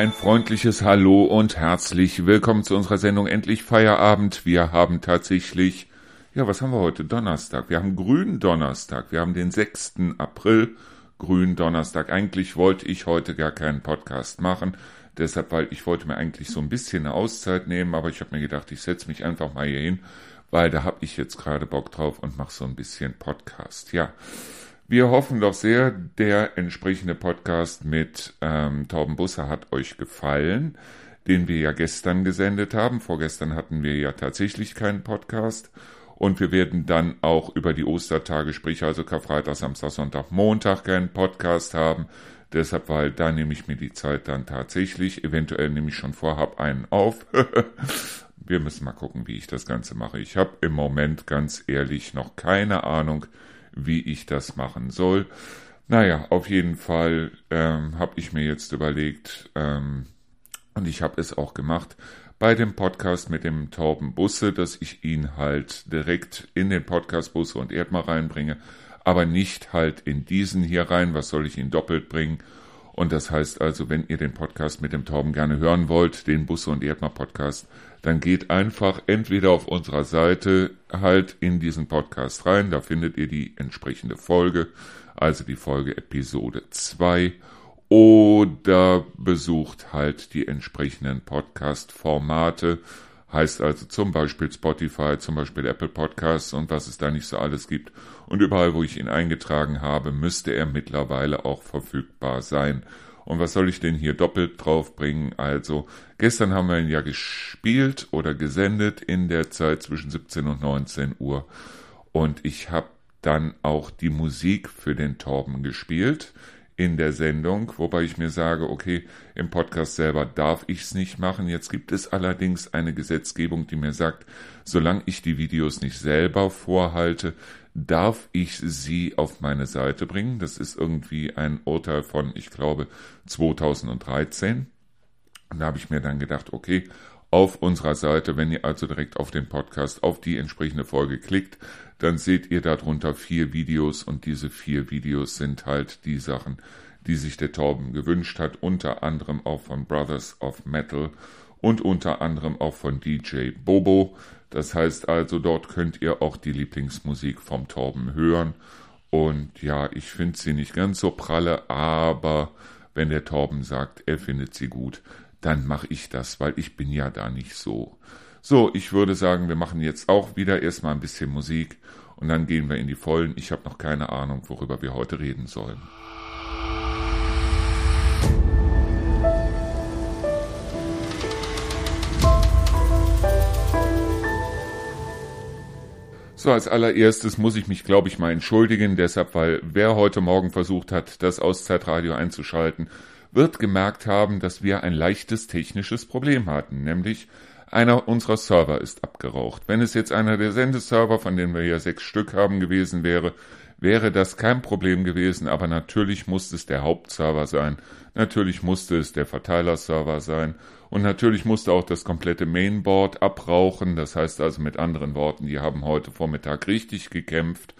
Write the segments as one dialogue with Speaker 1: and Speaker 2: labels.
Speaker 1: Ein freundliches Hallo und herzlich willkommen zu unserer Sendung Endlich Feierabend. Wir haben tatsächlich, ja, was haben wir heute? Donnerstag. Wir haben grünen Donnerstag. Wir haben den 6. April, grünen Donnerstag. Eigentlich wollte ich heute gar keinen Podcast machen. Deshalb, weil ich wollte mir eigentlich so ein bisschen eine Auszeit nehmen, aber ich habe mir gedacht, ich setze mich einfach mal hier hin, weil da habe ich jetzt gerade Bock drauf und mache so ein bisschen Podcast. Ja. Wir hoffen doch sehr, der entsprechende Podcast mit ähm, Torben Busser hat euch gefallen, den wir ja gestern gesendet haben. Vorgestern hatten wir ja tatsächlich keinen Podcast. Und wir werden dann auch über die Ostertage, sprich also Karfreitag, Samstag, Sonntag, Montag keinen Podcast haben. Deshalb, weil da nehme ich mir die Zeit dann tatsächlich. Eventuell nehme ich schon vorhab einen auf. wir müssen mal gucken, wie ich das Ganze mache. Ich habe im Moment ganz ehrlich noch keine Ahnung, wie ich das machen soll. Naja, auf jeden Fall ähm, habe ich mir jetzt überlegt, ähm, und ich habe es auch gemacht, bei dem Podcast mit dem Torben Busse, dass ich ihn halt direkt in den Podcast Busse und Erdmar reinbringe, aber nicht halt in diesen hier rein. Was soll ich ihn doppelt bringen? Und das heißt also, wenn ihr den Podcast mit dem Torben gerne hören wollt, den Busse und Erdmar Podcast, dann geht einfach entweder auf unserer Seite halt in diesen Podcast rein, da findet ihr die entsprechende Folge, also die Folge Episode 2, oder besucht halt die entsprechenden Podcast-Formate, heißt also zum Beispiel Spotify, zum Beispiel Apple Podcasts und was es da nicht so alles gibt. Und überall, wo ich ihn eingetragen habe, müsste er mittlerweile auch verfügbar sein. Und was soll ich denn hier doppelt draufbringen? Also, gestern haben wir ihn ja gespielt oder gesendet in der Zeit zwischen 17 und 19 Uhr. Und ich habe dann auch die Musik für den Torben gespielt in der Sendung, wobei ich mir sage, okay, im Podcast selber darf ich es nicht machen. Jetzt gibt es allerdings eine Gesetzgebung, die mir sagt, solange ich die Videos nicht selber vorhalte, darf ich sie auf meine Seite bringen. Das ist irgendwie ein Urteil von, ich glaube, 2013. Und da habe ich mir dann gedacht, okay, auf unserer Seite, wenn ihr also direkt auf den Podcast, auf die entsprechende Folge klickt, dann seht ihr darunter vier Videos und diese vier Videos sind halt die Sachen, die sich der Torben gewünscht hat, unter anderem auch von Brothers of Metal und unter anderem auch von DJ Bobo. Das heißt also, dort könnt ihr auch die Lieblingsmusik vom Torben hören. Und ja, ich finde sie nicht ganz so pralle, aber wenn der Torben sagt, er findet sie gut, dann mache ich das, weil ich bin ja da nicht so. So, ich würde sagen, wir machen jetzt auch wieder erstmal ein bisschen Musik und dann gehen wir in die Vollen. Ich habe noch keine Ahnung, worüber wir heute reden sollen. So, als allererstes muss ich mich, glaube ich, mal entschuldigen, deshalb, weil wer heute Morgen versucht hat, das Auszeitradio einzuschalten, wird gemerkt haben, dass wir ein leichtes technisches Problem hatten, nämlich einer unserer Server ist abgeraucht. Wenn es jetzt einer der Sendeserver, von denen wir ja sechs Stück haben, gewesen wäre, wäre das kein Problem gewesen, aber natürlich musste es der Hauptserver sein, natürlich musste es der Verteilerserver sein. Und natürlich musste auch das komplette Mainboard abrauchen, das heißt also mit anderen Worten, die haben heute Vormittag richtig gekämpft,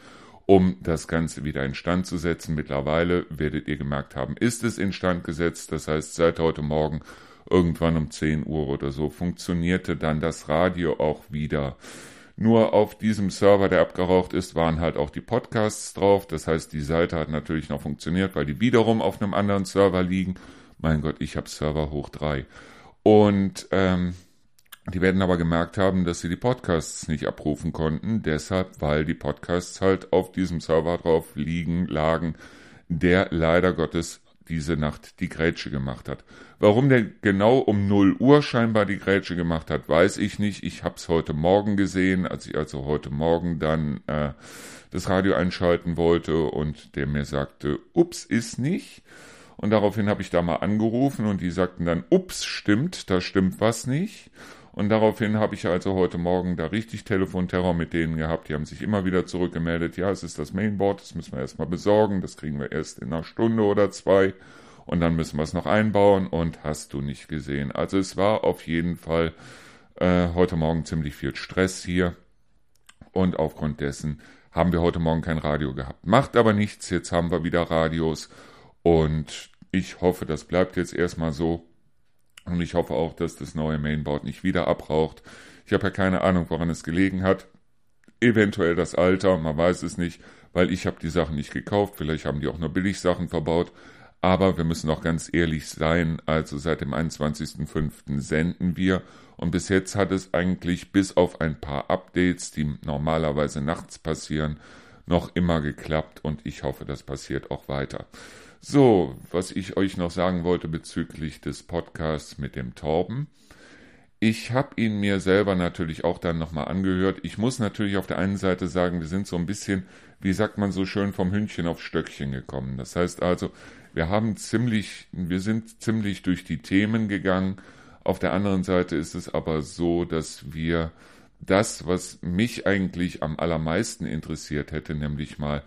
Speaker 1: um das Ganze wieder instand zu setzen. Mittlerweile werdet ihr gemerkt haben, ist es instand gesetzt, das heißt seit heute Morgen irgendwann um 10 Uhr oder so funktionierte dann das Radio auch wieder. Nur auf diesem Server, der abgeraucht ist, waren halt auch die Podcasts drauf. Das heißt, die Seite hat natürlich noch funktioniert, weil die wiederum auf einem anderen Server liegen. Mein Gott, ich habe Server hoch drei. Und ähm, die werden aber gemerkt haben, dass sie die Podcasts nicht abrufen konnten. Deshalb, weil die Podcasts halt auf diesem Server drauf liegen, lagen, der leider Gottes diese Nacht die Grätsche gemacht hat. Warum der genau um 0 Uhr scheinbar die Grätsche gemacht hat, weiß ich nicht. Ich habe es heute Morgen gesehen, als ich also heute Morgen dann äh, das Radio einschalten wollte und der mir sagte, ups, ist nicht. Und daraufhin habe ich da mal angerufen und die sagten dann, ups, stimmt, da stimmt was nicht. Und daraufhin habe ich also heute Morgen da richtig Telefonterror mit denen gehabt. Die haben sich immer wieder zurückgemeldet. Ja, es ist das Mainboard, das müssen wir erstmal besorgen. Das kriegen wir erst in einer Stunde oder zwei. Und dann müssen wir es noch einbauen. Und hast du nicht gesehen. Also es war auf jeden Fall äh, heute Morgen ziemlich viel Stress hier. Und aufgrund dessen haben wir heute Morgen kein Radio gehabt. Macht aber nichts. Jetzt haben wir wieder Radios. Und ich hoffe, das bleibt jetzt erstmal so. Und ich hoffe auch, dass das neue Mainboard nicht wieder abraucht. Ich habe ja keine Ahnung, woran es gelegen hat. Eventuell das Alter, man weiß es nicht, weil ich habe die Sachen nicht gekauft. Vielleicht haben die auch nur Billigsachen verbaut. Aber wir müssen auch ganz ehrlich sein, also seit dem 21.05. senden wir und bis jetzt hat es eigentlich bis auf ein paar Updates, die normalerweise nachts passieren, noch immer geklappt und ich hoffe, das passiert auch weiter. So, was ich euch noch sagen wollte bezüglich des Podcasts mit dem Torben. Ich habe ihn mir selber natürlich auch dann nochmal angehört. Ich muss natürlich auf der einen Seite sagen, wir sind so ein bisschen, wie sagt man so schön, vom Hündchen auf Stöckchen gekommen. Das heißt also, wir haben ziemlich, wir sind ziemlich durch die Themen gegangen. Auf der anderen Seite ist es aber so, dass wir das, was mich eigentlich am allermeisten interessiert hätte, nämlich mal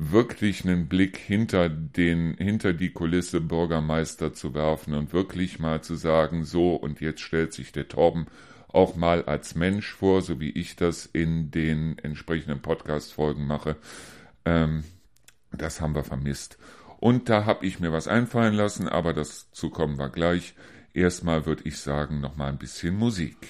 Speaker 1: wirklich einen Blick hinter den, hinter die Kulisse Bürgermeister zu werfen und wirklich mal zu sagen, so, und jetzt stellt sich der Torben auch mal als Mensch vor, so wie ich das in den entsprechenden Podcast-Folgen mache. Ähm, das haben wir vermisst. Und da habe ich mir was einfallen lassen, aber dazu kommen wir gleich. Erstmal würde ich sagen, noch mal ein bisschen Musik.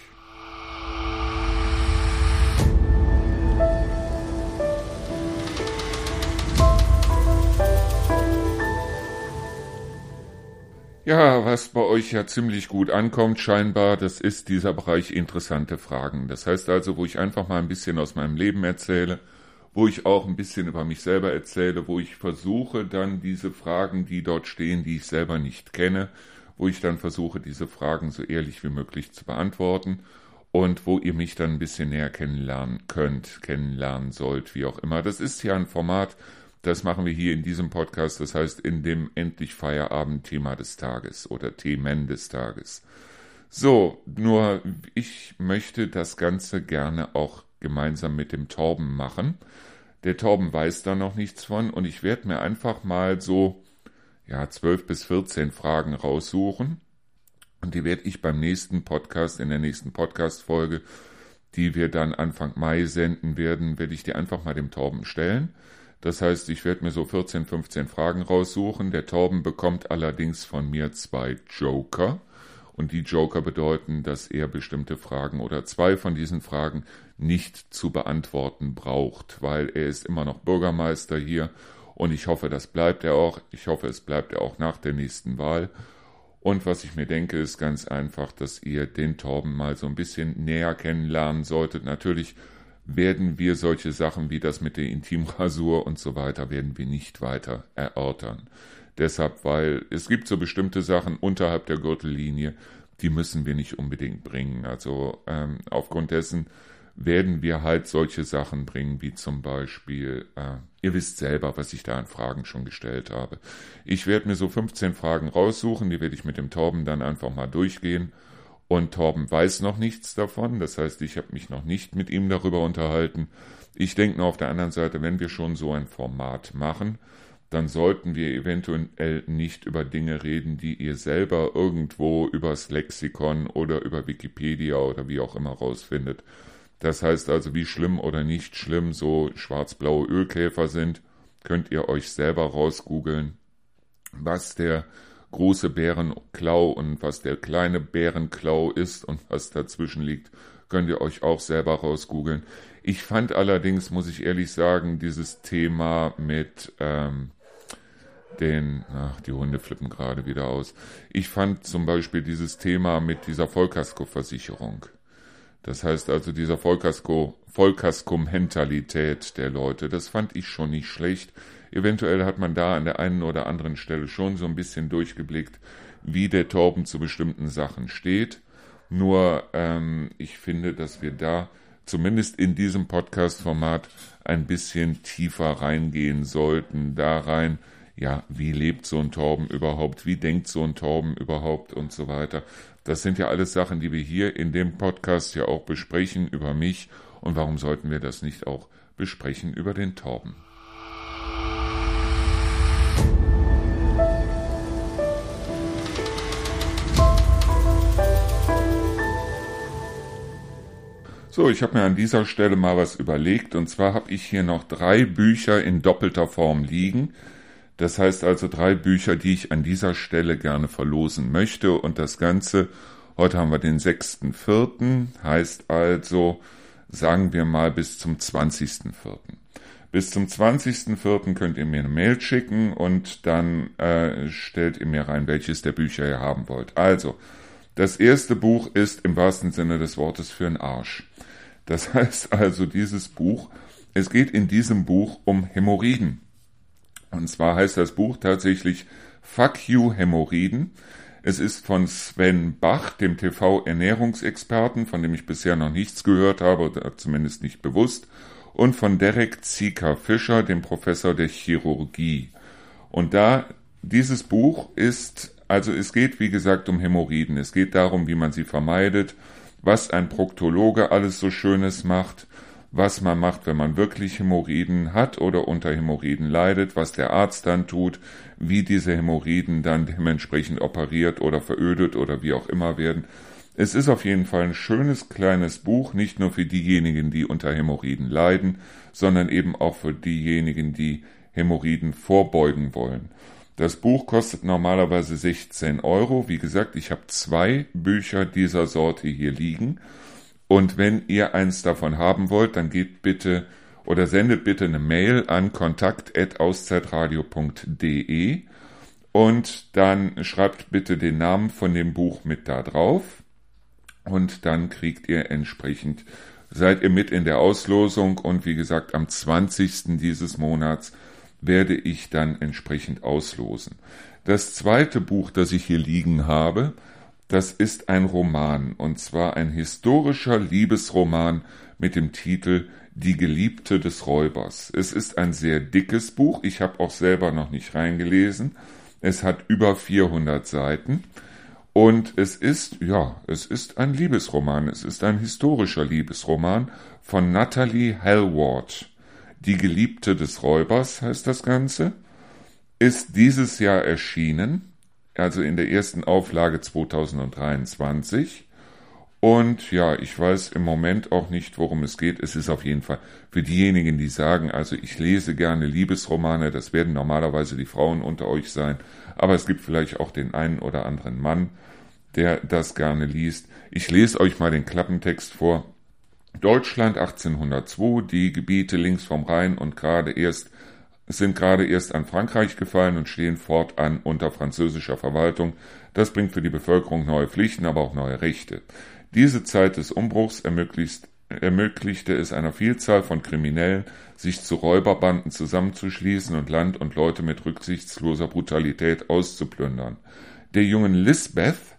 Speaker 1: Ja, was bei euch ja ziemlich gut ankommt, scheinbar, das ist dieser Bereich interessante Fragen. Das heißt also, wo ich einfach mal ein bisschen aus meinem Leben erzähle, wo ich auch ein bisschen über mich selber erzähle, wo ich versuche dann diese Fragen, die dort stehen, die ich selber nicht kenne, wo ich dann versuche, diese Fragen so ehrlich wie möglich zu beantworten und wo ihr mich dann ein bisschen näher kennenlernen könnt, kennenlernen sollt, wie auch immer. Das ist ja ein Format, das machen wir hier in diesem Podcast, das heißt in dem endlich Feierabend-Thema des Tages oder Themen des Tages. So, nur ich möchte das Ganze gerne auch gemeinsam mit dem Torben machen. Der Torben weiß da noch nichts von und ich werde mir einfach mal so, ja, zwölf bis vierzehn Fragen raussuchen und die werde ich beim nächsten Podcast, in der nächsten Podcast-Folge, die wir dann Anfang Mai senden werden, werde ich die einfach mal dem Torben stellen. Das heißt, ich werde mir so 14, 15 Fragen raussuchen. Der Torben bekommt allerdings von mir zwei Joker. Und die Joker bedeuten, dass er bestimmte Fragen oder zwei von diesen Fragen nicht zu beantworten braucht, weil er ist immer noch Bürgermeister hier und ich hoffe, das bleibt er auch. Ich hoffe, es bleibt er auch nach der nächsten Wahl. Und was ich mir denke, ist ganz einfach, dass ihr den Torben mal so ein bisschen näher kennenlernen solltet. Natürlich werden wir solche Sachen wie das mit der Intimrasur und so weiter, werden wir nicht weiter erörtern. Deshalb, weil es gibt so bestimmte Sachen unterhalb der Gürtellinie, die müssen wir nicht unbedingt bringen. Also ähm, aufgrund dessen werden wir halt solche Sachen bringen, wie zum Beispiel, äh, ihr wisst selber, was ich da an Fragen schon gestellt habe. Ich werde mir so 15 Fragen raussuchen, die werde ich mit dem Torben dann einfach mal durchgehen und Torben weiß noch nichts davon. Das heißt, ich habe mich noch nicht mit ihm darüber unterhalten. Ich denke nur auf der anderen Seite, wenn wir schon so ein Format machen, dann sollten wir eventuell nicht über Dinge reden, die ihr selber irgendwo übers Lexikon oder über Wikipedia oder wie auch immer rausfindet. Das heißt also, wie schlimm oder nicht schlimm so schwarz-blaue Ölkäfer sind, könnt ihr euch selber rausgoogeln. Was der große Bärenklau und was der kleine Bärenklau ist und was dazwischen liegt, könnt ihr euch auch selber rausgoogeln. Ich fand allerdings, muss ich ehrlich sagen, dieses Thema mit ähm, den, ach, die Hunde flippen gerade wieder aus. Ich fand zum Beispiel dieses Thema mit dieser Vollkasko-Versicherung. Das heißt also dieser Vollkasko, Vollkasko-Mentalität der Leute, das fand ich schon nicht schlecht. Eventuell hat man da an der einen oder anderen Stelle schon so ein bisschen durchgeblickt, wie der Torben zu bestimmten Sachen steht. Nur ähm, ich finde, dass wir da zumindest in diesem Podcast-Format ein bisschen tiefer reingehen sollten, da rein, ja, wie lebt so ein Torben überhaupt, wie denkt so ein Torben überhaupt und so weiter. Das sind ja alles Sachen, die wir hier in dem Podcast ja auch besprechen über mich und warum sollten wir das nicht auch besprechen über den Torben? So, ich habe mir an dieser Stelle mal was überlegt und zwar habe ich hier noch drei Bücher in doppelter Form liegen. Das heißt also drei Bücher, die ich an dieser Stelle gerne verlosen möchte und das Ganze, heute haben wir den 6.4., heißt also, sagen wir mal bis zum 20.4. Bis zum 20.04. könnt ihr mir eine Mail schicken und dann äh, stellt ihr mir rein, welches der Bücher ihr haben wollt. Also, das erste Buch ist im wahrsten Sinne des Wortes für einen Arsch. Das heißt also, dieses Buch, es geht in diesem Buch um Hämorrhoiden. Und zwar heißt das Buch tatsächlich Fuck You Hämorrhoiden. Es ist von Sven Bach, dem TV-Ernährungsexperten, von dem ich bisher noch nichts gehört habe, oder zumindest nicht bewusst, und von Derek Zieker Fischer, dem Professor der Chirurgie. Und da, dieses Buch ist, also es geht wie gesagt um Hämorrhoiden. Es geht darum, wie man sie vermeidet, was ein Proktologe alles so Schönes macht, was man macht, wenn man wirklich Hämorrhoiden hat oder unter Hämorrhoiden leidet, was der Arzt dann tut, wie diese Hämorrhoiden dann dementsprechend operiert oder verödet oder wie auch immer werden. Es ist auf jeden Fall ein schönes kleines Buch, nicht nur für diejenigen, die unter Hämorrhoiden leiden, sondern eben auch für diejenigen, die Hämorrhoiden vorbeugen wollen. Das Buch kostet normalerweise 16 Euro. Wie gesagt, ich habe zwei Bücher dieser Sorte hier liegen. Und wenn ihr eins davon haben wollt, dann geht bitte oder sendet bitte eine Mail an kontakt.auszeitradio.de und dann schreibt bitte den Namen von dem Buch mit da drauf und dann kriegt ihr entsprechend, seid ihr mit in der Auslosung und wie gesagt, am 20. dieses Monats werde ich dann entsprechend auslosen. Das zweite Buch, das ich hier liegen habe, das ist ein Roman, und zwar ein historischer Liebesroman mit dem Titel Die Geliebte des Räubers. Es ist ein sehr dickes Buch, ich habe auch selber noch nicht reingelesen. Es hat über 400 Seiten und es ist, ja, es ist ein Liebesroman, es ist ein historischer Liebesroman von Natalie Hallward. Die Geliebte des Räubers heißt das Ganze, ist dieses Jahr erschienen also in der ersten Auflage 2023. Und ja, ich weiß im Moment auch nicht, worum es geht. Es ist auf jeden Fall für diejenigen, die sagen, also ich lese gerne Liebesromane, das werden normalerweise die Frauen unter euch sein, aber es gibt vielleicht auch den einen oder anderen Mann, der das gerne liest. Ich lese euch mal den Klappentext vor. Deutschland 1802, die Gebiete links vom Rhein und gerade erst sind gerade erst an Frankreich gefallen und stehen fortan unter französischer Verwaltung. Das bringt für die Bevölkerung neue Pflichten, aber auch neue Rechte. Diese Zeit des Umbruchs ermöglichte es einer Vielzahl von Kriminellen, sich zu Räuberbanden zusammenzuschließen und Land und Leute mit rücksichtsloser Brutalität auszuplündern. Der jungen Lisbeth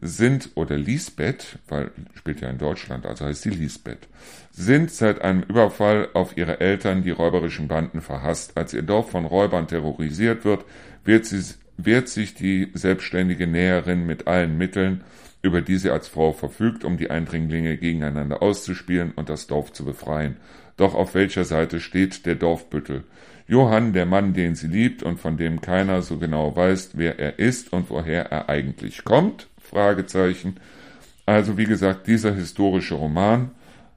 Speaker 1: sind, oder Lisbeth, weil spielt ja in Deutschland, also heißt sie Lisbeth, sind seit einem Überfall auf ihre Eltern die räuberischen Banden verhasst. Als ihr Dorf von Räubern terrorisiert wird, wird, sie, wird sich die selbstständige Näherin mit allen Mitteln, über die sie als Frau verfügt, um die Eindringlinge gegeneinander auszuspielen und das Dorf zu befreien. Doch auf welcher Seite steht der Dorfbüttel? Johann, der Mann, den sie liebt und von dem keiner so genau weiß, wer er ist und woher er eigentlich kommt? Fragezeichen. Also wie gesagt, dieser historische Roman,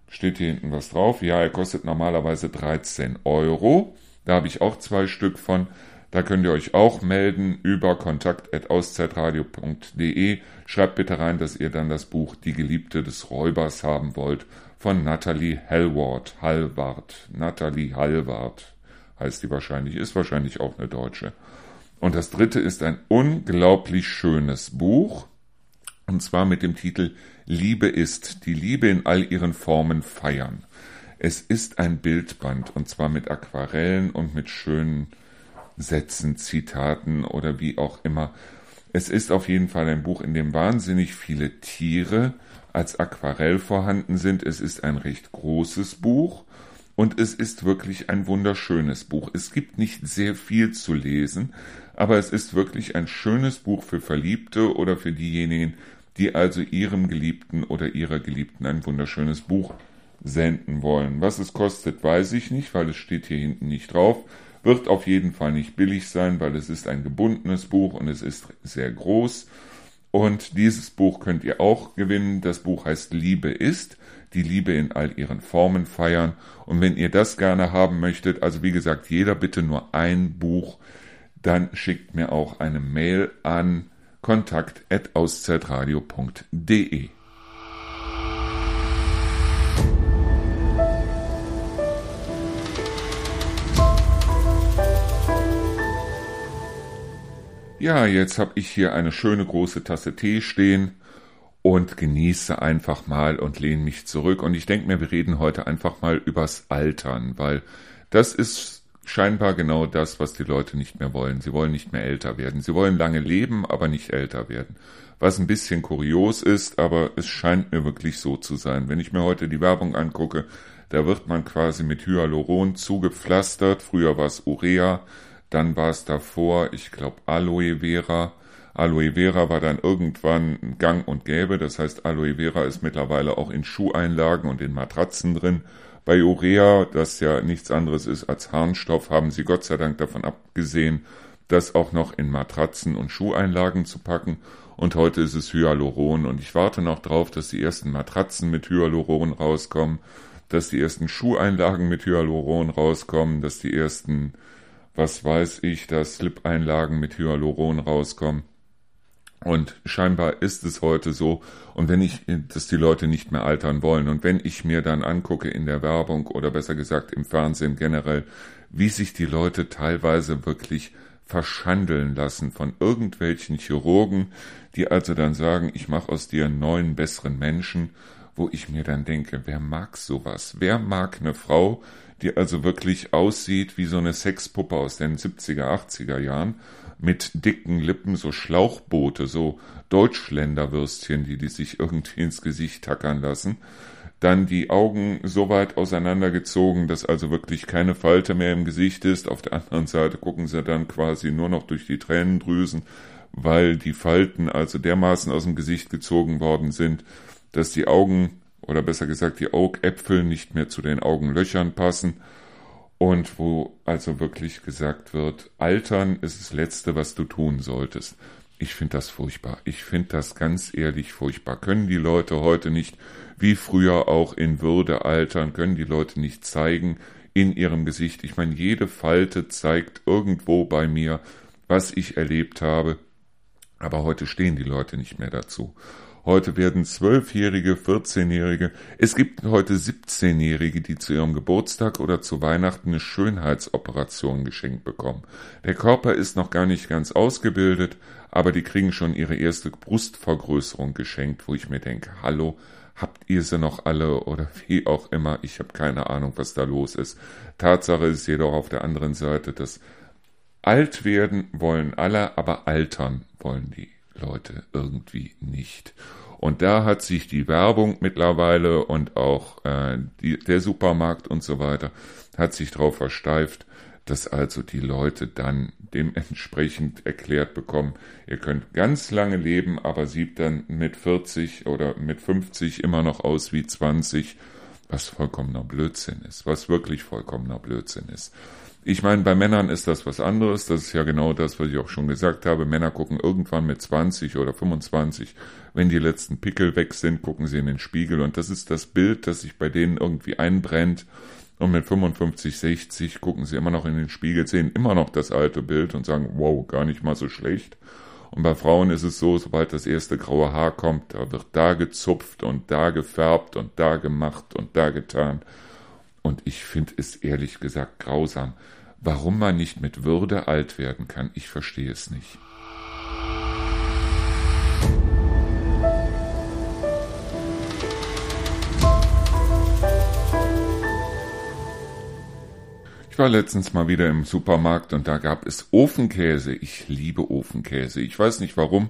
Speaker 1: steht hier hinten was drauf, ja, er kostet normalerweise 13 Euro. Da habe ich auch zwei Stück von. Da könnt ihr euch auch melden über kontakt.auszeitradio.de. Schreibt bitte rein, dass ihr dann das Buch Die Geliebte des Räubers haben wollt von Natalie Hallward. Hallward. Natalie Hallward heißt die wahrscheinlich, ist wahrscheinlich auch eine Deutsche. Und das dritte ist ein unglaublich schönes Buch. Und zwar mit dem Titel Liebe ist, die Liebe in all ihren Formen feiern. Es ist ein Bildband und zwar mit Aquarellen und mit schönen Sätzen, Zitaten oder wie auch immer. Es ist auf jeden Fall ein Buch, in dem wahnsinnig viele Tiere als Aquarell vorhanden sind. Es ist ein recht großes Buch und es ist wirklich ein wunderschönes Buch. Es gibt nicht sehr viel zu lesen, aber es ist wirklich ein schönes Buch für Verliebte oder für diejenigen, die also ihrem Geliebten oder ihrer Geliebten ein wunderschönes Buch senden wollen. Was es kostet, weiß ich nicht, weil es steht hier hinten nicht drauf. Wird auf jeden Fall nicht billig sein, weil es ist ein gebundenes Buch und es ist sehr groß. Und dieses Buch könnt ihr auch gewinnen. Das Buch heißt Liebe ist, die Liebe in all ihren Formen feiern. Und wenn ihr das gerne haben möchtet, also wie gesagt, jeder bitte nur ein Buch dann schickt mir auch eine Mail an kontakt.auszeitradio.de. Ja, jetzt habe ich hier eine schöne große Tasse Tee stehen und genieße einfach mal und lehne mich zurück. Und ich denke mir, wir reden heute einfach mal übers Altern, weil das ist scheinbar genau das, was die Leute nicht mehr wollen. Sie wollen nicht mehr älter werden. Sie wollen lange leben, aber nicht älter werden. Was ein bisschen kurios ist, aber es scheint mir wirklich so zu sein. Wenn ich mir heute die Werbung angucke, da wird man quasi mit Hyaluron zugepflastert. Früher war es Urea dann war es davor, ich glaube, Aloe Vera. Aloe Vera war dann irgendwann gang und gäbe. Das heißt, Aloe Vera ist mittlerweile auch in Schuheinlagen und in Matratzen drin. Bei Urea, das ja nichts anderes ist als Harnstoff, haben sie Gott sei Dank davon abgesehen, das auch noch in Matratzen und Schuheinlagen zu packen. Und heute ist es Hyaluron. Und ich warte noch drauf, dass die ersten Matratzen mit Hyaluron rauskommen, dass die ersten Schuheinlagen mit Hyaluron rauskommen, dass die ersten was weiß ich, dass Slip-Einlagen mit Hyaluron rauskommen. Und scheinbar ist es heute so. Und wenn ich, dass die Leute nicht mehr altern wollen. Und wenn ich mir dann angucke in der Werbung oder besser gesagt im Fernsehen generell, wie sich die Leute teilweise wirklich verschandeln lassen von irgendwelchen Chirurgen, die also dann sagen, ich mache aus dir einen neuen, besseren Menschen, wo ich mir dann denke, wer mag sowas? Wer mag eine Frau, die also wirklich aussieht wie so eine Sexpuppe aus den 70er, 80er Jahren, mit dicken Lippen, so Schlauchboote, so Deutschländerwürstchen, die die sich irgendwie ins Gesicht tackern lassen. Dann die Augen so weit auseinandergezogen, dass also wirklich keine Falte mehr im Gesicht ist. Auf der anderen Seite gucken sie dann quasi nur noch durch die Tränendrüsen, weil die Falten also dermaßen aus dem Gesicht gezogen worden sind, dass die Augen oder besser gesagt die Augäpfel nicht mehr zu den Augenlöchern passen und wo also wirklich gesagt wird, altern ist das Letzte, was du tun solltest. Ich finde das furchtbar. Ich finde das ganz ehrlich furchtbar. Können die Leute heute nicht, wie früher auch in Würde altern, können die Leute nicht zeigen in ihrem Gesicht. Ich meine, jede Falte zeigt irgendwo bei mir, was ich erlebt habe. Aber heute stehen die Leute nicht mehr dazu. Heute werden Zwölfjährige, 14-Jährige, es gibt heute 17-Jährige, die zu ihrem Geburtstag oder zu Weihnachten eine Schönheitsoperation geschenkt bekommen. Der Körper ist noch gar nicht ganz ausgebildet, aber die kriegen schon ihre erste Brustvergrößerung geschenkt, wo ich mir denke, hallo, habt ihr sie noch alle oder wie auch immer, ich habe keine Ahnung, was da los ist. Tatsache ist jedoch auf der anderen Seite, dass alt werden wollen alle, aber altern wollen die Leute irgendwie nicht. Und da hat sich die Werbung mittlerweile und auch äh, die, der Supermarkt und so weiter hat sich darauf versteift, dass also die Leute dann dementsprechend erklärt bekommen, ihr könnt ganz lange leben, aber sieht dann mit 40 oder mit 50 immer noch aus wie 20, was vollkommener Blödsinn ist, was wirklich vollkommener Blödsinn ist. Ich meine, bei Männern ist das was anderes. Das ist ja genau das, was ich auch schon gesagt habe. Männer gucken irgendwann mit 20 oder 25, wenn die letzten Pickel weg sind, gucken sie in den Spiegel. Und das ist das Bild, das sich bei denen irgendwie einbrennt. Und mit 55, 60 gucken sie immer noch in den Spiegel, sehen immer noch das alte Bild und sagen, wow, gar nicht mal so schlecht. Und bei Frauen ist es so, sobald das erste graue Haar kommt, da wird da gezupft und da gefärbt und da gemacht und da getan. Und ich finde es ehrlich gesagt grausam. Warum man nicht mit Würde alt werden kann, ich verstehe es nicht. Ich war letztens mal wieder im Supermarkt und da gab es Ofenkäse. Ich liebe Ofenkäse. Ich weiß nicht warum,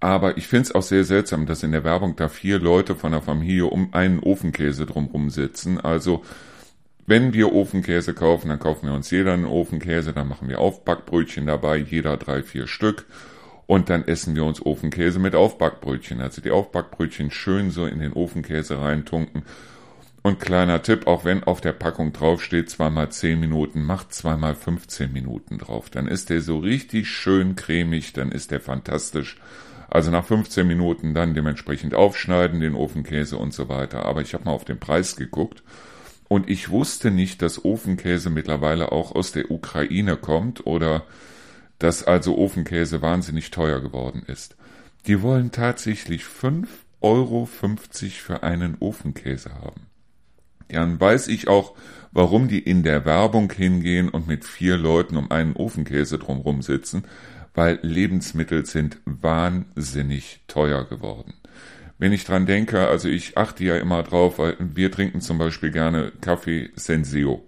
Speaker 1: aber ich finde es auch sehr seltsam, dass in der Werbung da vier Leute von der Familie um einen Ofenkäse drumherum sitzen. Also wenn wir Ofenkäse kaufen, dann kaufen wir uns jeder einen Ofenkäse, dann machen wir Aufbackbrötchen dabei, jeder drei, vier Stück. Und dann essen wir uns Ofenkäse mit Aufbackbrötchen. Also die Aufbackbrötchen schön so in den Ofenkäse reintunken. Und kleiner Tipp, auch wenn auf der Packung draufsteht, zweimal zehn Minuten, macht zweimal 15 Minuten drauf. Dann ist der so richtig schön cremig, dann ist der fantastisch. Also nach 15 Minuten dann dementsprechend aufschneiden, den Ofenkäse und so weiter. Aber ich habe mal auf den Preis geguckt und ich wusste nicht, dass Ofenkäse mittlerweile auch aus der Ukraine kommt oder dass also Ofenkäse wahnsinnig teuer geworden ist. Die wollen tatsächlich 5,50 Euro für einen Ofenkäse haben. Dann weiß ich auch, warum die in der Werbung hingehen und mit vier Leuten um einen Ofenkäse drumherum sitzen, weil Lebensmittel sind wahnsinnig teuer geworden. Wenn ich dran denke, also ich achte ja immer drauf, weil wir trinken zum Beispiel gerne Kaffee Senseo.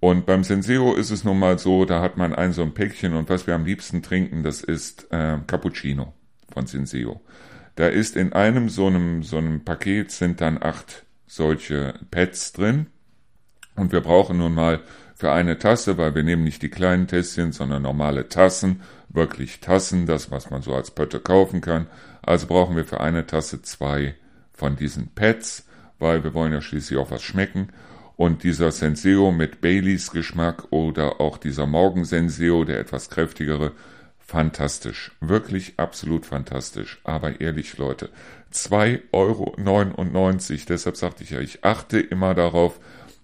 Speaker 1: Und beim Senseo ist es nun mal so, da hat man ein so ein Päckchen und was wir am liebsten trinken, das ist äh, Cappuccino von Senseo. Da ist in einem so einem, so einem Paket sind dann acht solche Pads drin. Und wir brauchen nun mal für eine Tasse, weil wir nehmen nicht die kleinen Tässchen, sondern normale Tassen, wirklich Tassen, das was man so als Pötte kaufen kann. Also brauchen wir für eine Tasse zwei von diesen Pads, weil wir wollen ja schließlich auch was schmecken. Und dieser Senseo mit Baileys Geschmack oder auch dieser Morgen Senseo, der etwas kräftigere, fantastisch. Wirklich absolut fantastisch. Aber ehrlich, Leute, 2,99 Euro. Deshalb sagte ich ja, ich achte immer darauf,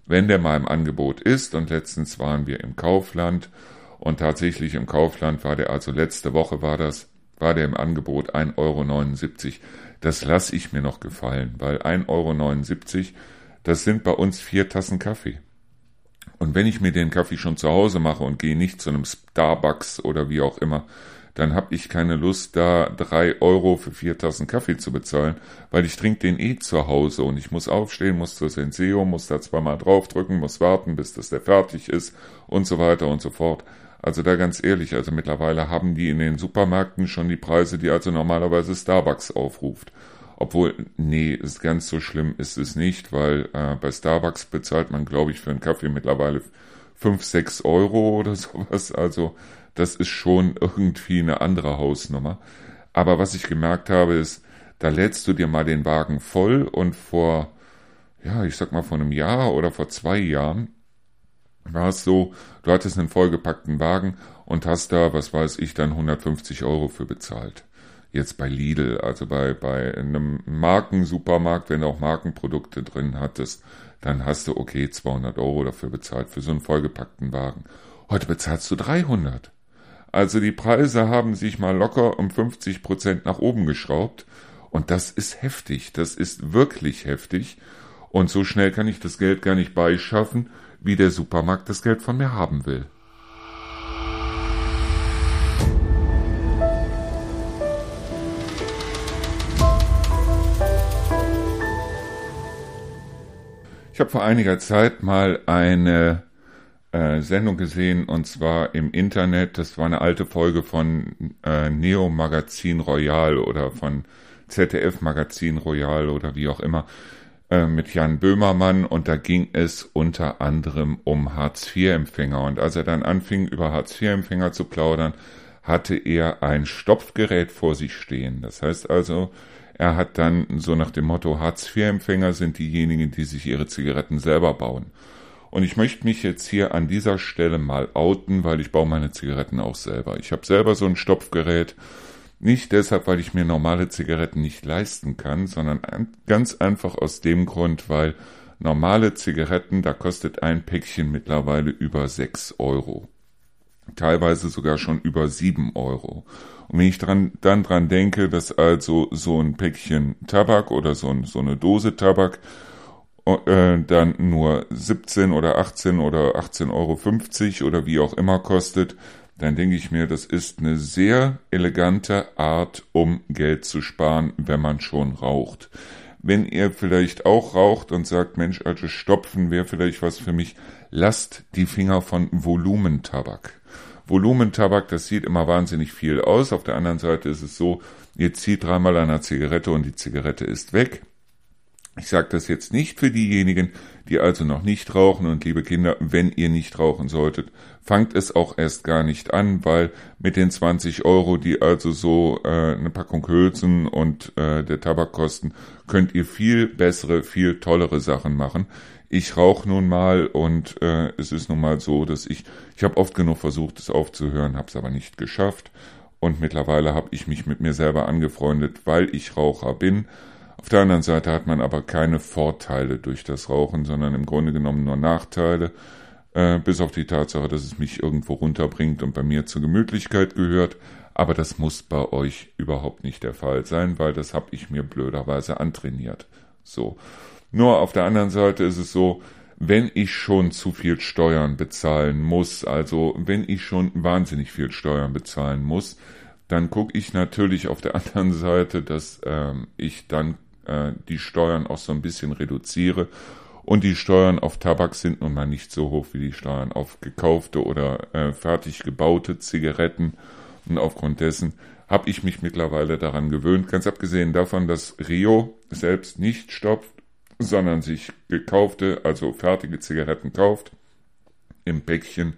Speaker 1: wenn der mal im Angebot ist. Und letztens waren wir im Kaufland. Und tatsächlich im Kaufland war der, also letzte Woche war das, war der im Angebot 1,79 Euro. Das lasse ich mir noch gefallen, weil 1,79 Euro, das sind bei uns vier Tassen Kaffee. Und wenn ich mir den Kaffee schon zu Hause mache und gehe nicht zu einem Starbucks oder wie auch immer, dann habe ich keine Lust, da drei Euro für vier Tassen Kaffee zu bezahlen, weil ich trinke den eh zu Hause und ich muss aufstehen, muss zur Senseo, muss da zweimal draufdrücken, muss warten, bis das der fertig ist und so weiter und so fort. Also da ganz ehrlich, also mittlerweile haben die in den Supermärkten schon die Preise, die also normalerweise Starbucks aufruft. Obwohl, nee, ist ganz so schlimm ist es nicht, weil äh, bei Starbucks bezahlt man, glaube ich, für einen Kaffee mittlerweile 5, 6 Euro oder sowas. Also das ist schon irgendwie eine andere Hausnummer. Aber was ich gemerkt habe, ist, da lädst du dir mal den Wagen voll und vor, ja, ich sag mal vor einem Jahr oder vor zwei Jahren war es so, du hattest einen vollgepackten Wagen und hast da, was weiß ich, dann 150 Euro für bezahlt. Jetzt bei Lidl, also bei, bei einem Markensupermarkt, wenn du auch Markenprodukte drin hattest, dann hast du okay 200 Euro dafür bezahlt für so einen vollgepackten Wagen. Heute bezahlst du 300. Also die Preise haben sich mal locker um 50 Prozent nach oben geschraubt. Und das ist heftig, das ist wirklich heftig. Und so schnell kann ich das Geld gar nicht beischaffen, wie der Supermarkt das Geld von mir haben will. habe vor einiger Zeit mal eine äh, Sendung gesehen und zwar im Internet. Das war eine alte Folge von äh, Neo Magazin Royal oder von ZDF Magazin Royal oder wie auch immer äh, mit Jan Böhmermann und da ging es unter anderem um Hartz-IV-Empfänger und als er dann anfing über Hartz-IV-Empfänger zu plaudern, hatte er ein Stopfgerät vor sich stehen. Das heißt also, er hat dann so nach dem Motto, Hartz-IV-Empfänger sind diejenigen, die sich ihre Zigaretten selber bauen. Und ich möchte mich jetzt hier an dieser Stelle mal outen, weil ich baue meine Zigaretten auch selber. Ich habe selber so ein Stopfgerät. Nicht deshalb, weil ich mir normale Zigaretten nicht leisten kann, sondern ganz einfach aus dem Grund, weil normale Zigaretten, da kostet ein Päckchen mittlerweile über sechs Euro. Teilweise sogar schon über sieben Euro. Und wenn ich dran, dann dran denke, dass also so ein Päckchen Tabak oder so, ein, so eine Dose Tabak äh, dann nur 17 oder 18 oder 18,50 Euro oder wie auch immer kostet, dann denke ich mir, das ist eine sehr elegante Art, um Geld zu sparen, wenn man schon raucht. Wenn ihr vielleicht auch raucht und sagt, Mensch, also Stopfen wäre vielleicht was für mich, lasst die Finger von Volumentabak. Volumentabak, das sieht immer wahnsinnig viel aus. Auf der anderen Seite ist es so, ihr zieht dreimal an einer Zigarette und die Zigarette ist weg. Ich sage das jetzt nicht für diejenigen, die also noch nicht rauchen und liebe Kinder, wenn ihr nicht rauchen solltet, fangt es auch erst gar nicht an, weil mit den 20 Euro, die also so äh, eine Packung Hülsen und äh, der Tabak kosten, könnt ihr viel bessere, viel tollere Sachen machen. Ich rauche nun mal und äh, es ist nun mal so, dass ich, ich habe oft genug versucht, es aufzuhören, habe es aber nicht geschafft. Und mittlerweile habe ich mich mit mir selber angefreundet, weil ich Raucher bin. Auf der anderen Seite hat man aber keine Vorteile durch das Rauchen, sondern im Grunde genommen nur Nachteile. Äh, bis auf die Tatsache, dass es mich irgendwo runterbringt und bei mir zur Gemütlichkeit gehört. Aber das muss bei euch überhaupt nicht der Fall sein, weil das habe ich mir blöderweise antrainiert. So. Nur auf der anderen Seite ist es so, wenn ich schon zu viel Steuern bezahlen muss, also wenn ich schon wahnsinnig viel Steuern bezahlen muss, dann gucke ich natürlich auf der anderen Seite, dass ähm, ich dann äh, die Steuern auch so ein bisschen reduziere. Und die Steuern auf Tabak sind nun mal nicht so hoch wie die Steuern auf gekaufte oder äh, fertig gebaute Zigaretten. Und aufgrund dessen habe ich mich mittlerweile daran gewöhnt, ganz abgesehen davon, dass Rio selbst nicht stopft, sondern sich gekaufte, also fertige Zigaretten kauft im Päckchen.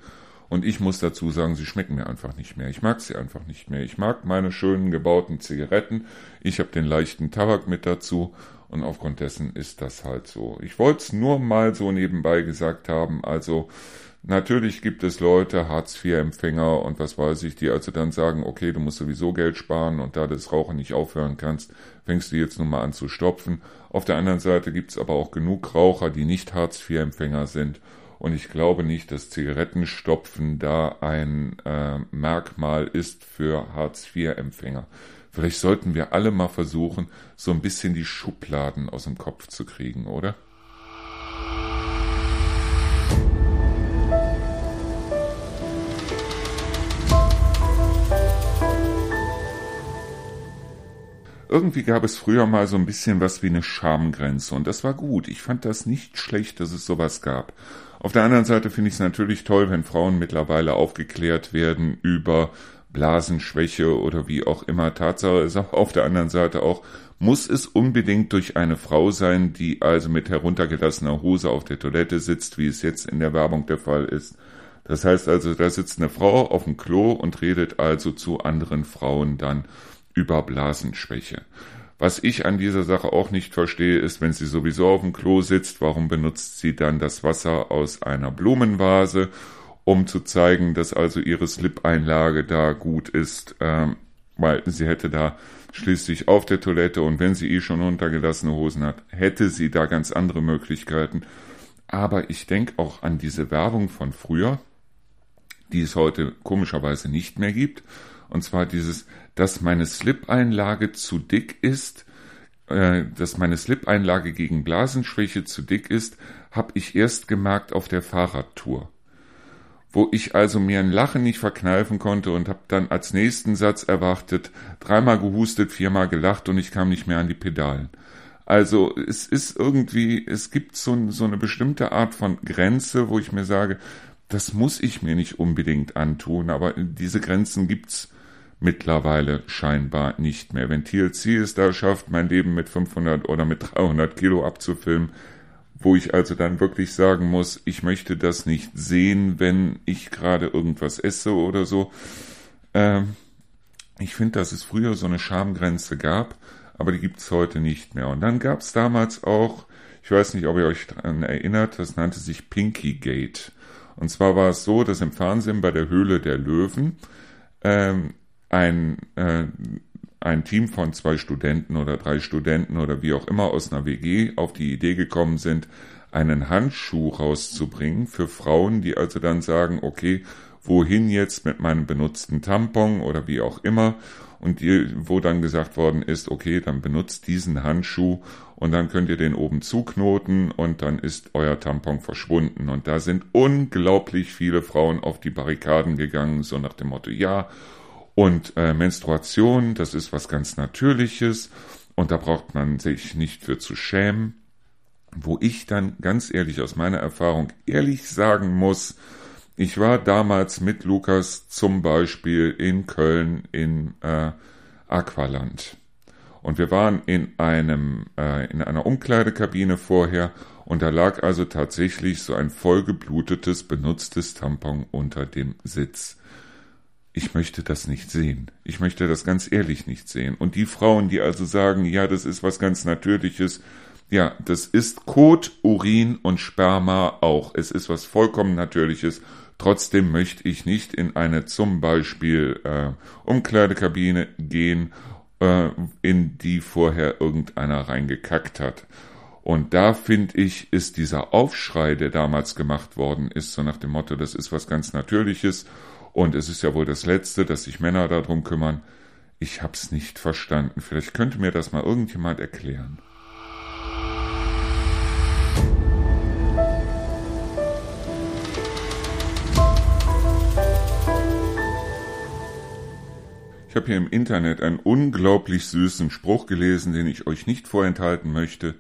Speaker 1: Und ich muss dazu sagen, sie schmecken mir einfach nicht mehr. Ich mag sie einfach nicht mehr. Ich mag meine schönen gebauten Zigaretten. Ich habe den leichten Tabak mit dazu. Und aufgrund dessen ist das halt so. Ich wollte es nur mal so nebenbei gesagt haben. Also Natürlich gibt es Leute, Hartz-IV-Empfänger und was weiß ich, die also dann sagen, okay, du musst sowieso Geld sparen und da du das Rauchen nicht aufhören kannst, fängst du jetzt nun mal an zu stopfen. Auf der anderen Seite gibt es aber auch genug Raucher, die nicht Hartz-IV-Empfänger sind und ich glaube nicht, dass Zigarettenstopfen da ein äh, Merkmal ist für Hartz-IV-Empfänger. Vielleicht sollten wir alle mal versuchen, so ein bisschen die Schubladen aus dem Kopf zu kriegen, oder? Irgendwie gab es früher mal so ein bisschen was wie eine Schamgrenze und das war gut. Ich fand das nicht schlecht, dass es sowas gab. Auf der anderen Seite finde ich es natürlich toll, wenn Frauen mittlerweile aufgeklärt werden über Blasenschwäche oder wie auch immer. Tatsache ist auch auf der anderen Seite auch, muss es unbedingt durch eine Frau sein, die also mit heruntergelassener Hose auf der Toilette sitzt, wie es jetzt in der Werbung der Fall ist. Das heißt also, da sitzt eine Frau auf dem Klo und redet also zu anderen Frauen dann über Blasenschwäche. Was ich an dieser Sache auch nicht verstehe, ist, wenn sie sowieso auf dem Klo sitzt, warum benutzt sie dann das Wasser aus einer Blumenvase, um zu zeigen, dass also ihre Slip-Einlage da gut ist, ähm, weil sie hätte da schließlich auf der Toilette und wenn sie eh schon untergelassene Hosen hat, hätte sie da ganz andere Möglichkeiten. Aber ich denke auch an diese Werbung von früher, die es heute komischerweise nicht mehr gibt. Und zwar dieses, dass meine Slip-Einlage zu dick ist, äh, dass meine Slip-Einlage gegen Blasenschwäche zu dick ist, habe ich erst gemerkt auf der Fahrradtour. Wo ich also mir ein Lachen nicht verkneifen konnte und habe dann als nächsten Satz erwartet, dreimal gehustet, viermal gelacht und ich kam nicht mehr an die Pedalen. Also es ist irgendwie, es gibt so, so eine bestimmte Art von Grenze, wo ich mir sage, das muss ich mir nicht unbedingt antun, aber diese Grenzen gibt's mittlerweile scheinbar nicht mehr. Wenn TLC es da schafft, mein Leben mit 500 oder mit 300 Kilo abzufilmen, wo ich also dann wirklich sagen muss, ich möchte das nicht sehen, wenn ich gerade irgendwas esse oder so. Ähm, ich finde, dass es früher so eine Schamgrenze gab, aber die gibt's heute nicht mehr. Und dann gab's damals auch, ich weiß nicht, ob ihr euch daran erinnert, das nannte sich Pinky Gate. Und zwar war es so, dass im Fernsehen bei der Höhle der Löwen ähm, ein, äh, ein Team von zwei Studenten oder drei Studenten oder wie auch immer aus einer WG auf die Idee gekommen sind, einen Handschuh rauszubringen für Frauen, die also dann sagen, okay, wohin jetzt mit meinem benutzten Tampon oder wie auch immer und die, wo dann gesagt worden ist, okay, dann benutzt diesen Handschuh und dann könnt ihr den oben zuknoten und dann ist euer Tampon verschwunden. Und da sind unglaublich viele Frauen auf die Barrikaden gegangen, so nach dem Motto, ja, und äh, Menstruation, das ist was ganz Natürliches und da braucht man sich nicht für zu schämen. Wo ich dann ganz ehrlich aus meiner Erfahrung ehrlich sagen muss, ich war damals mit Lukas zum Beispiel in Köln in äh, Aqualand. Und wir waren in einem, äh, in einer Umkleidekabine vorher und da lag also tatsächlich so ein vollgeblutetes, benutztes Tampon unter dem Sitz ich möchte das nicht sehen. Ich möchte das ganz ehrlich nicht sehen. Und die Frauen, die also sagen, ja, das ist was ganz Natürliches, ja, das ist Kot, Urin und Sperma auch. Es ist was vollkommen Natürliches. Trotzdem möchte ich nicht in eine zum Beispiel äh, Umkleidekabine gehen, äh, in die vorher irgendeiner reingekackt hat. Und da finde ich, ist dieser Aufschrei, der damals gemacht worden ist, so nach dem Motto, das ist was ganz Natürliches und es ist ja wohl das Letzte, dass sich Männer darum kümmern. Ich hab's nicht verstanden. Vielleicht könnte mir das mal irgendjemand erklären. Ich habe hier im Internet einen unglaublich süßen Spruch gelesen, den ich euch nicht vorenthalten möchte.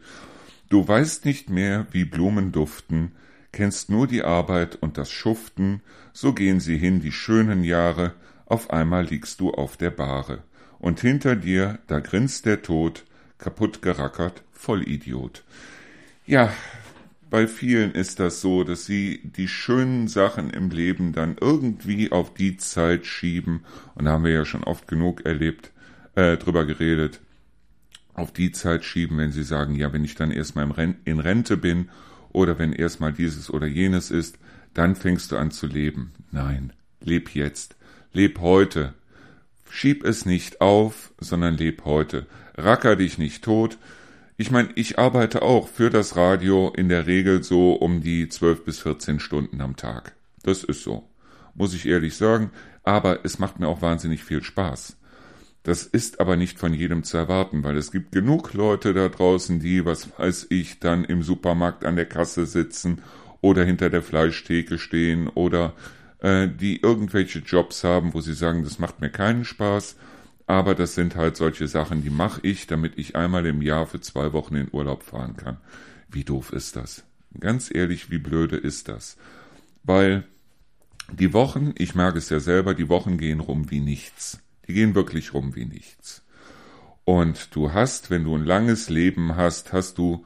Speaker 1: Du weißt nicht mehr, wie Blumen duften, kennst nur die Arbeit und das Schuften, so gehen sie hin, die schönen Jahre, auf einmal liegst du auf der Bahre. Und hinter dir, da grinst der Tod, kaputt gerackert, Vollidiot. Ja, bei vielen ist das so, dass sie die schönen Sachen im Leben dann irgendwie auf die Zeit schieben, und da haben wir ja schon oft genug erlebt, äh, drüber geredet, auf die Zeit schieben, wenn sie sagen, ja, wenn ich dann erstmal in Rente bin oder wenn erstmal dieses oder jenes ist, dann fängst du an zu leben. Nein, leb jetzt, leb heute. Schieb es nicht auf, sondern leb heute. Racker dich nicht tot. Ich meine, ich arbeite auch für das Radio in der Regel so um die zwölf bis vierzehn Stunden am Tag. Das ist so. Muss ich ehrlich sagen. Aber es macht mir auch wahnsinnig viel Spaß. Das ist aber nicht von jedem zu erwarten, weil es gibt genug Leute da draußen, die, was weiß ich, dann im Supermarkt an der Kasse sitzen oder hinter der Fleischtheke stehen oder äh, die irgendwelche Jobs haben, wo sie sagen, das macht mir keinen Spaß, aber das sind halt solche Sachen, die mache ich, damit ich einmal im Jahr für zwei Wochen in Urlaub fahren kann. Wie doof ist das? Ganz ehrlich, wie blöde ist das? Weil die Wochen, ich merke es ja selber, die Wochen gehen rum wie nichts. Die gehen wirklich rum wie nichts. Und du hast, wenn du ein langes Leben hast, hast du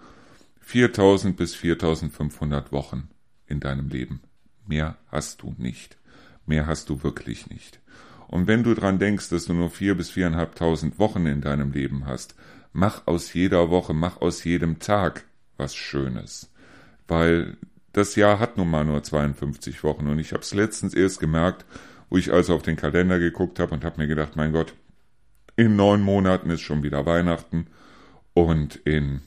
Speaker 1: 4000 bis 4500 Wochen in deinem Leben. Mehr hast du nicht. Mehr hast du wirklich nicht. Und wenn du dran denkst, dass du nur vier bis viereinhalbtausend Wochen in deinem Leben hast, mach aus jeder Woche, mach aus jedem Tag was Schönes. Weil das Jahr hat nun mal nur 52 Wochen und ich habe es letztens erst gemerkt, wo ich also auf den Kalender geguckt habe und habe mir gedacht, mein Gott, in neun Monaten ist schon wieder Weihnachten und in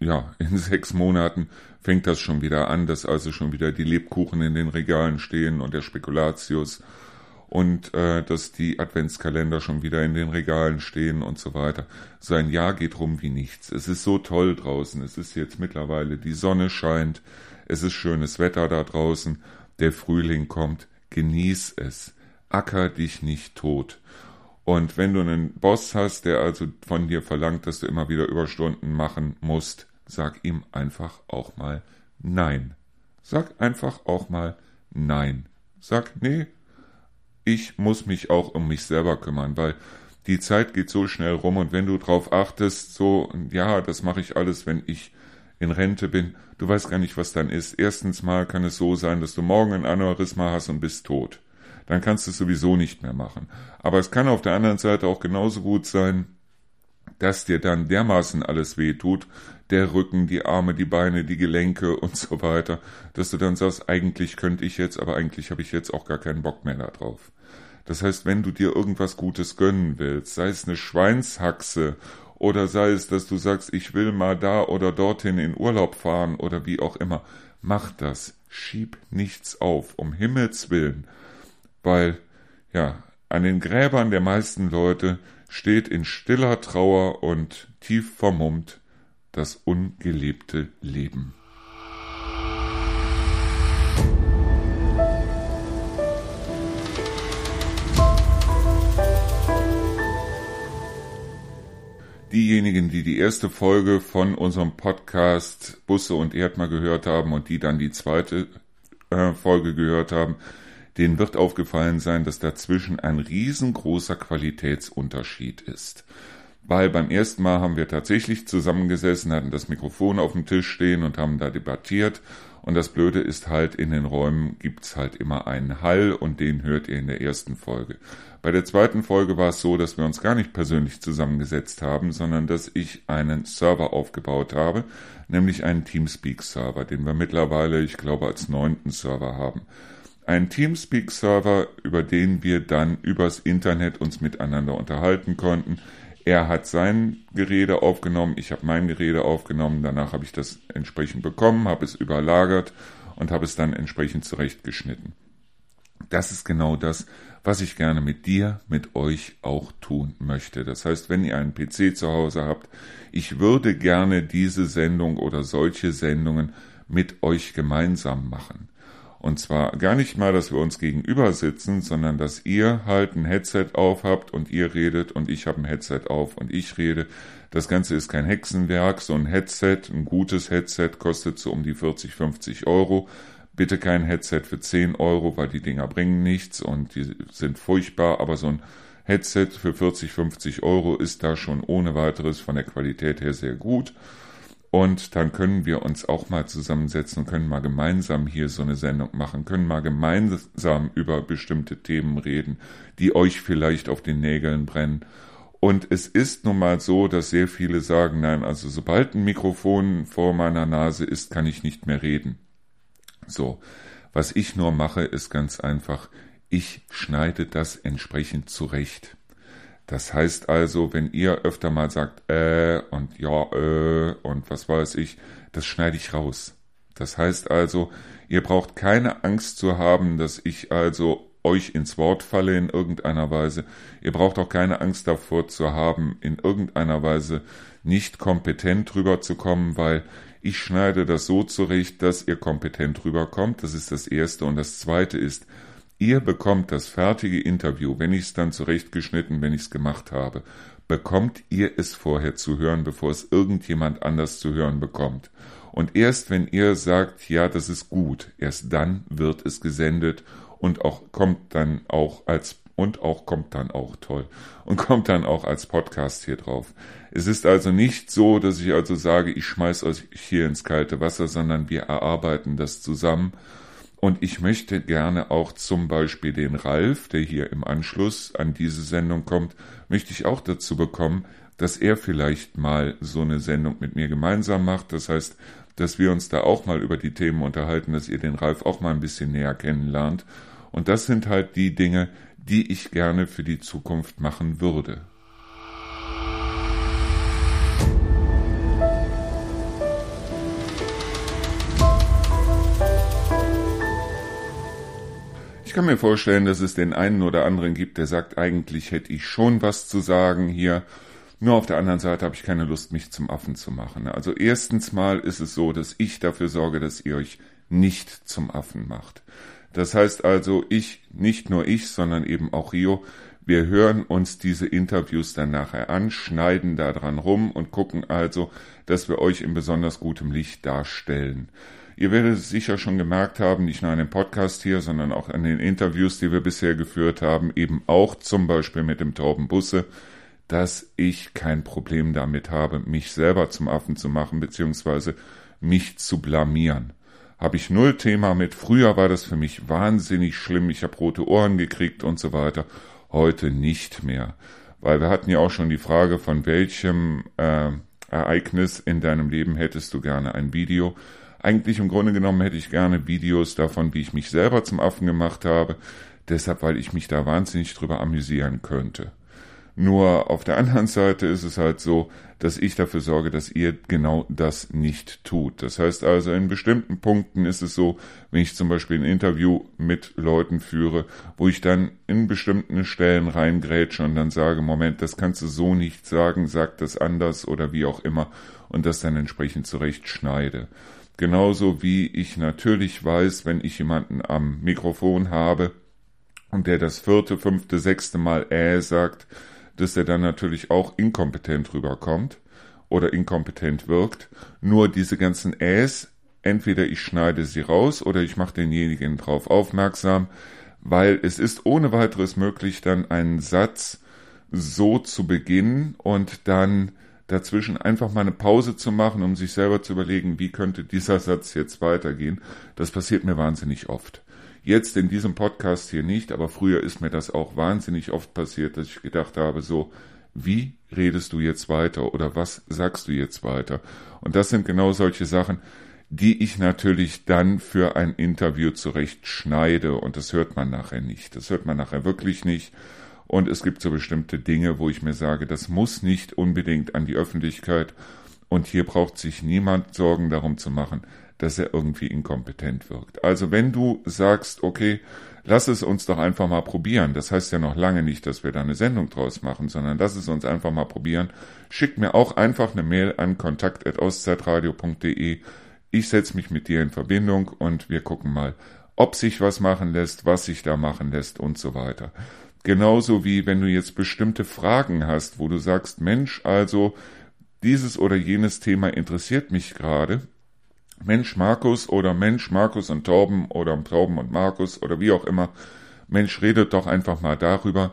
Speaker 1: ja, in sechs Monaten fängt das schon wieder an, dass also schon wieder die Lebkuchen in den Regalen stehen und der Spekulatius und äh, dass die Adventskalender schon wieder in den Regalen stehen und so weiter. Sein Jahr geht rum wie nichts. Es ist so toll draußen. Es ist jetzt mittlerweile, die Sonne scheint, es ist schönes Wetter da draußen, der Frühling kommt genieß es. Acker dich nicht tot. Und wenn du einen Boss hast, der also von dir verlangt, dass du immer wieder Überstunden machen musst, sag ihm einfach auch mal Nein. Sag einfach auch mal Nein. Sag, nee, ich muss mich auch um mich selber kümmern, weil die Zeit geht so schnell rum und wenn du drauf achtest, so, ja, das mache ich alles, wenn ich in Rente bin, du weißt gar nicht, was dann ist. Erstens mal kann es so sein, dass du morgen ein Aneurysma hast und bist tot. Dann kannst du es sowieso nicht mehr machen. Aber es kann auf der anderen Seite auch genauso gut sein, dass dir dann dermaßen alles weh tut, der Rücken, die Arme, die Beine, die Gelenke und so weiter, dass du dann sagst, eigentlich könnte ich jetzt, aber eigentlich habe ich jetzt auch gar keinen Bock mehr darauf. Das heißt, wenn du dir irgendwas Gutes gönnen willst, sei es eine Schweinshaxe oder sei es, dass du sagst, ich will mal da oder dorthin in Urlaub fahren oder wie auch immer, mach das. Schieb nichts auf, um Himmels willen. Weil, ja, an den Gräbern der meisten Leute steht in stiller Trauer und tief vermummt das ungelebte Leben. Diejenigen, die die erste Folge von unserem Podcast Busse und Erdmer gehört haben und die dann die zweite äh, Folge gehört haben, denen wird aufgefallen sein, dass dazwischen ein riesengroßer Qualitätsunterschied ist. Weil beim ersten Mal haben wir tatsächlich zusammengesessen, hatten das Mikrofon auf dem Tisch stehen und haben da debattiert. Und das Blöde ist halt, in den Räumen gibt's halt immer einen Hall und den hört ihr in der ersten Folge. Bei der zweiten Folge war es so, dass wir uns gar nicht persönlich zusammengesetzt haben, sondern dass ich einen Server aufgebaut habe, nämlich einen Teamspeak-Server, den wir mittlerweile, ich glaube, als neunten Server haben. Ein Teamspeak-Server, über den wir dann übers Internet uns miteinander unterhalten konnten. Er hat sein Gerede aufgenommen, ich habe mein Gerede aufgenommen, danach habe ich das entsprechend bekommen, habe es überlagert und habe es dann entsprechend zurechtgeschnitten. Das ist genau das, was ich gerne mit dir, mit euch auch tun möchte. Das heißt, wenn ihr einen PC zu Hause habt, ich würde gerne diese Sendung oder solche Sendungen mit euch gemeinsam machen. Und zwar gar nicht mal, dass wir uns gegenüber sitzen, sondern dass ihr halt ein Headset auf habt und ihr redet und ich habe ein Headset auf und ich rede. Das Ganze ist kein Hexenwerk. So ein Headset, ein gutes Headset kostet so um die 40, 50 Euro. Bitte kein Headset für 10 Euro, weil die Dinger bringen nichts und die sind furchtbar, aber so ein Headset für 40, 50 Euro ist da schon ohne weiteres von der Qualität her sehr gut. Und dann können wir uns auch mal zusammensetzen und können mal gemeinsam hier so eine Sendung machen, können mal gemeinsam über bestimmte Themen reden, die euch vielleicht auf den Nägeln brennen. Und es ist nun mal so, dass sehr viele sagen, nein, also sobald ein Mikrofon vor meiner Nase ist, kann ich nicht mehr reden. So, was ich nur mache, ist ganz einfach, ich schneide das entsprechend zurecht. Das heißt also, wenn ihr öfter mal sagt, äh und ja, äh und was weiß ich, das schneide ich raus. Das heißt also, ihr braucht keine Angst zu haben, dass ich also euch ins Wort falle in irgendeiner Weise. Ihr braucht auch keine Angst davor zu haben, in irgendeiner Weise nicht kompetent rüberzukommen, weil ich schneide das so zurecht, dass ihr kompetent rüberkommt. Das ist das Erste. Und das Zweite ist, Ihr bekommt das fertige Interview, wenn ich es dann zurechtgeschnitten, wenn ich es gemacht habe, bekommt ihr es vorher zu hören, bevor es irgendjemand anders zu hören bekommt. Und erst wenn ihr sagt, ja, das ist gut, erst dann wird es gesendet und auch kommt dann auch als und auch kommt dann auch toll und kommt dann auch als Podcast hier drauf. Es ist also nicht so, dass ich also sage, ich schmeiß euch hier ins kalte Wasser, sondern wir erarbeiten das zusammen und ich möchte gerne auch zum Beispiel den Ralf, der hier im Anschluss an diese Sendung kommt, möchte ich auch dazu bekommen, dass er vielleicht mal so eine Sendung mit mir gemeinsam macht. Das heißt, dass wir uns da auch mal über die Themen unterhalten, dass ihr den Ralf auch mal ein bisschen näher kennenlernt. Und das sind halt die Dinge, die ich gerne für die Zukunft machen würde. Ich kann mir vorstellen, dass es den einen oder anderen gibt, der sagt, eigentlich hätte ich schon was zu sagen hier. Nur auf der anderen Seite habe ich keine Lust, mich zum Affen zu machen. Also erstens mal ist es so, dass ich dafür sorge, dass ihr euch nicht zum Affen macht. Das heißt also, ich, nicht nur ich, sondern eben auch Rio, wir hören uns diese Interviews dann nachher an, schneiden da dran rum und gucken also, dass wir euch in besonders gutem Licht darstellen. Ihr werdet es sicher schon gemerkt haben, nicht nur an dem Podcast hier, sondern auch an den Interviews, die wir bisher geführt haben, eben auch zum Beispiel mit dem Tauben Busse, dass ich kein Problem damit habe, mich selber zum Affen zu machen, beziehungsweise mich zu blamieren. Habe ich null Thema mit. Früher war das für mich wahnsinnig schlimm. Ich habe rote Ohren gekriegt und so weiter. Heute nicht mehr. Weil wir hatten ja auch schon die Frage, von welchem äh, Ereignis in deinem Leben hättest du gerne ein Video. Eigentlich im Grunde genommen hätte ich gerne Videos davon, wie ich mich selber zum Affen gemacht habe. Deshalb, weil ich mich da wahnsinnig drüber amüsieren könnte. Nur auf der anderen Seite ist es halt so, dass ich dafür sorge, dass ihr genau das nicht tut. Das heißt also, in bestimmten Punkten ist es so, wenn ich zum Beispiel ein Interview mit Leuten führe, wo ich dann in bestimmten Stellen reingrätsche und dann sage, Moment, das kannst du so nicht sagen, sag das anders oder wie auch immer und das dann entsprechend zurechtschneide. Genauso wie ich natürlich weiß, wenn ich jemanden am Mikrofon habe und der das vierte, fünfte, sechste Mal äh sagt, dass er dann natürlich auch inkompetent rüberkommt oder inkompetent wirkt. Nur diese ganzen Äs, entweder ich schneide sie raus oder ich mache denjenigen darauf aufmerksam, weil es ist ohne weiteres möglich, dann einen Satz so zu beginnen und dann dazwischen einfach mal eine Pause zu machen, um sich selber zu überlegen, wie könnte dieser Satz jetzt weitergehen. Das passiert mir wahnsinnig oft. Jetzt in diesem Podcast hier nicht, aber früher ist mir das auch wahnsinnig oft passiert, dass ich gedacht habe, so, wie redest du jetzt weiter oder was sagst du jetzt weiter? Und das sind genau solche Sachen, die ich natürlich dann für ein Interview zurecht schneide und das hört man nachher nicht. Das hört man nachher wirklich nicht. Und es gibt so bestimmte Dinge, wo ich mir sage, das muss nicht unbedingt an die Öffentlichkeit. Und hier braucht sich niemand Sorgen darum zu machen, dass er irgendwie inkompetent wirkt. Also wenn du sagst, okay, lass es uns doch einfach mal probieren. Das heißt ja noch lange nicht, dass wir da eine Sendung draus machen, sondern lass es uns einfach mal probieren. Schick mir auch einfach eine Mail an kontakt.auszeitradio.de. Ich setze mich mit dir in Verbindung und wir gucken mal, ob sich was machen lässt, was sich da machen lässt und so weiter. Genauso wie wenn du jetzt bestimmte Fragen hast, wo du sagst, Mensch, also dieses oder jenes Thema interessiert mich gerade. Mensch Markus oder Mensch Markus und Torben oder Torben und Markus oder wie auch immer, Mensch redet doch einfach mal darüber,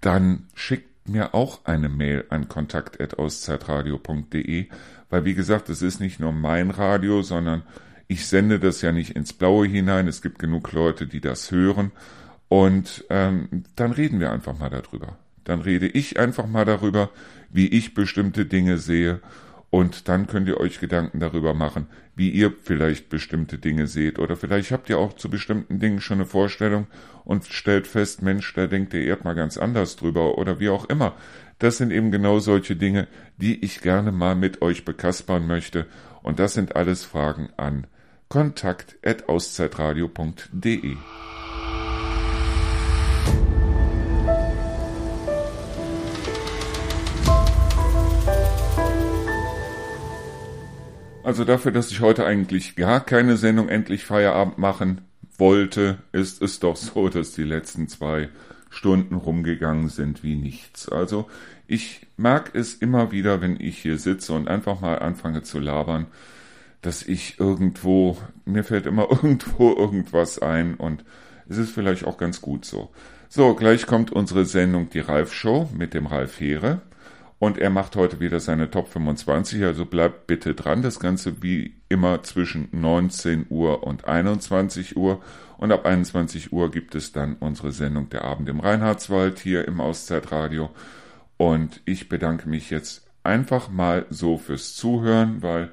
Speaker 1: dann schickt mir auch eine Mail an kontakt.auszeitradio.de, weil wie gesagt, es ist nicht nur mein Radio, sondern ich sende das ja nicht ins Blaue hinein, es gibt genug Leute, die das hören und ähm, dann reden wir einfach mal darüber. Dann rede ich einfach mal darüber, wie ich bestimmte Dinge sehe und dann könnt ihr euch Gedanken darüber machen, wie ihr vielleicht bestimmte Dinge seht. Oder vielleicht habt ihr auch zu bestimmten Dingen schon eine Vorstellung und stellt fest, Mensch, da denkt der Erd mal ganz anders drüber oder wie auch immer. Das sind eben genau solche Dinge, die ich gerne mal mit euch bekaspern möchte. Und das sind alles Fragen an kontakt.auszeitradio.de. Also dafür, dass ich heute eigentlich gar keine Sendung endlich Feierabend machen wollte, ist es doch so, dass die letzten zwei Stunden rumgegangen sind wie nichts. Also ich mag es immer wieder, wenn ich hier sitze und einfach mal anfange zu labern, dass ich irgendwo, mir fällt immer irgendwo irgendwas ein und es ist vielleicht auch ganz gut so. So, gleich kommt unsere Sendung Die Ralf Show mit dem Ralf Heere. Und er macht heute wieder seine Top 25, also bleibt bitte dran. Das Ganze wie immer zwischen 19 Uhr und 21 Uhr. Und ab 21 Uhr gibt es dann unsere Sendung Der Abend im Reinhardswald hier im Auszeitradio. Und ich bedanke mich jetzt einfach mal so fürs Zuhören, weil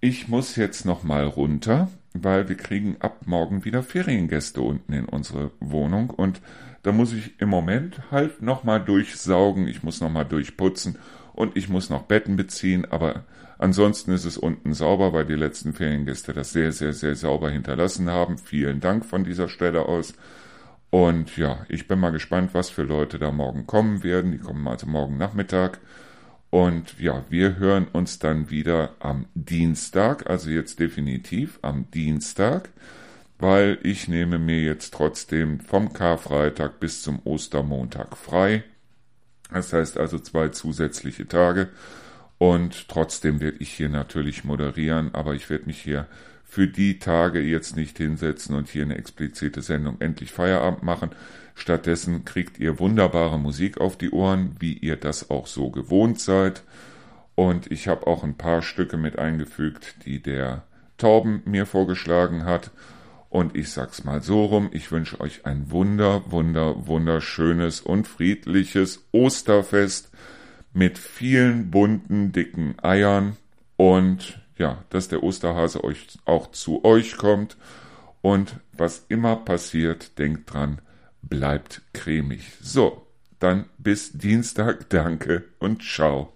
Speaker 1: ich muss jetzt noch mal runter, weil wir kriegen ab morgen wieder Feriengäste unten in unsere Wohnung und da muss ich im Moment halt nochmal durchsaugen, ich muss nochmal durchputzen und ich muss noch Betten beziehen, aber ansonsten ist es unten sauber, weil die letzten Feriengäste das sehr, sehr, sehr sauber hinterlassen haben. Vielen Dank von dieser Stelle aus. Und ja, ich bin mal gespannt, was für Leute da morgen kommen werden. Die kommen also morgen Nachmittag. Und ja, wir hören uns dann wieder am Dienstag, also jetzt definitiv am Dienstag weil ich nehme mir jetzt trotzdem vom Karfreitag bis zum Ostermontag frei. Das heißt also zwei zusätzliche Tage. Und trotzdem werde ich hier natürlich moderieren, aber ich werde mich hier für die Tage jetzt nicht hinsetzen und hier eine explizite Sendung endlich Feierabend machen. Stattdessen kriegt ihr wunderbare Musik auf die Ohren, wie ihr das auch so gewohnt seid. Und ich habe auch ein paar Stücke mit eingefügt, die der Torben mir vorgeschlagen hat. Und ich sag's mal so rum, ich wünsche euch ein wunder, wunder, wunderschönes und friedliches Osterfest mit vielen bunten, dicken Eiern und ja, dass der Osterhase euch auch zu euch kommt und was immer passiert, denkt dran, bleibt cremig. So, dann bis Dienstag, danke und ciao.